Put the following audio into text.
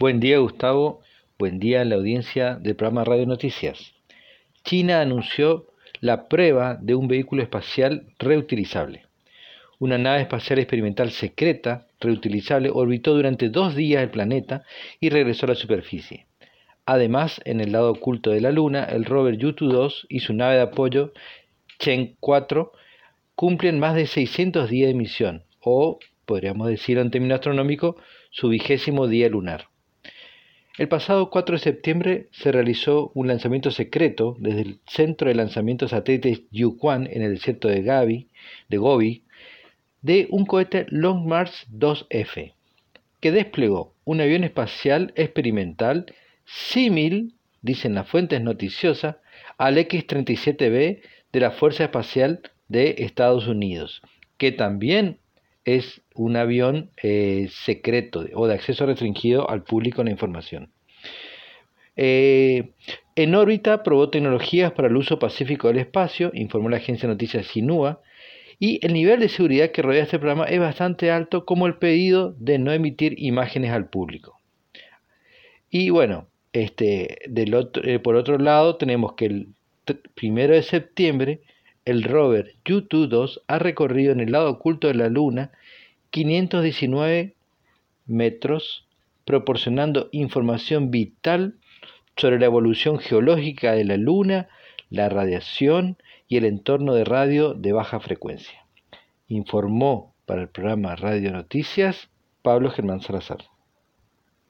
Buen día Gustavo, buen día a la audiencia del programa Radio Noticias. China anunció la prueba de un vehículo espacial reutilizable. Una nave espacial experimental secreta, reutilizable, orbitó durante dos días el planeta y regresó a la superficie. Además, en el lado oculto de la Luna, el rover Yutu-2 y su nave de apoyo Chen 4 cumplen más de 600 días de misión, o, podríamos decir en términos astronómicos, su vigésimo día lunar. El pasado 4 de septiembre se realizó un lanzamiento secreto desde el centro de lanzamiento satélites Yuquan en el desierto de, Gavi, de Gobi de un cohete Long March 2F que desplegó un avión espacial experimental símil, dicen las fuentes noticiosas, al X-37B de la Fuerza Espacial de Estados Unidos, que también es un avión eh, secreto o de acceso restringido al público en la información. Eh, en órbita probó tecnologías para el uso pacífico del espacio, informó la agencia de noticias Sinua, y el nivel de seguridad que rodea este programa es bastante alto como el pedido de no emitir imágenes al público. Y bueno, este, del otro, eh, por otro lado tenemos que el primero de septiembre el rover Yutu-2 ha recorrido en el lado oculto de la Luna 519 metros, proporcionando información vital sobre la evolución geológica de la Luna, la radiación y el entorno de radio de baja frecuencia. Informó para el programa Radio Noticias Pablo Germán Salazar.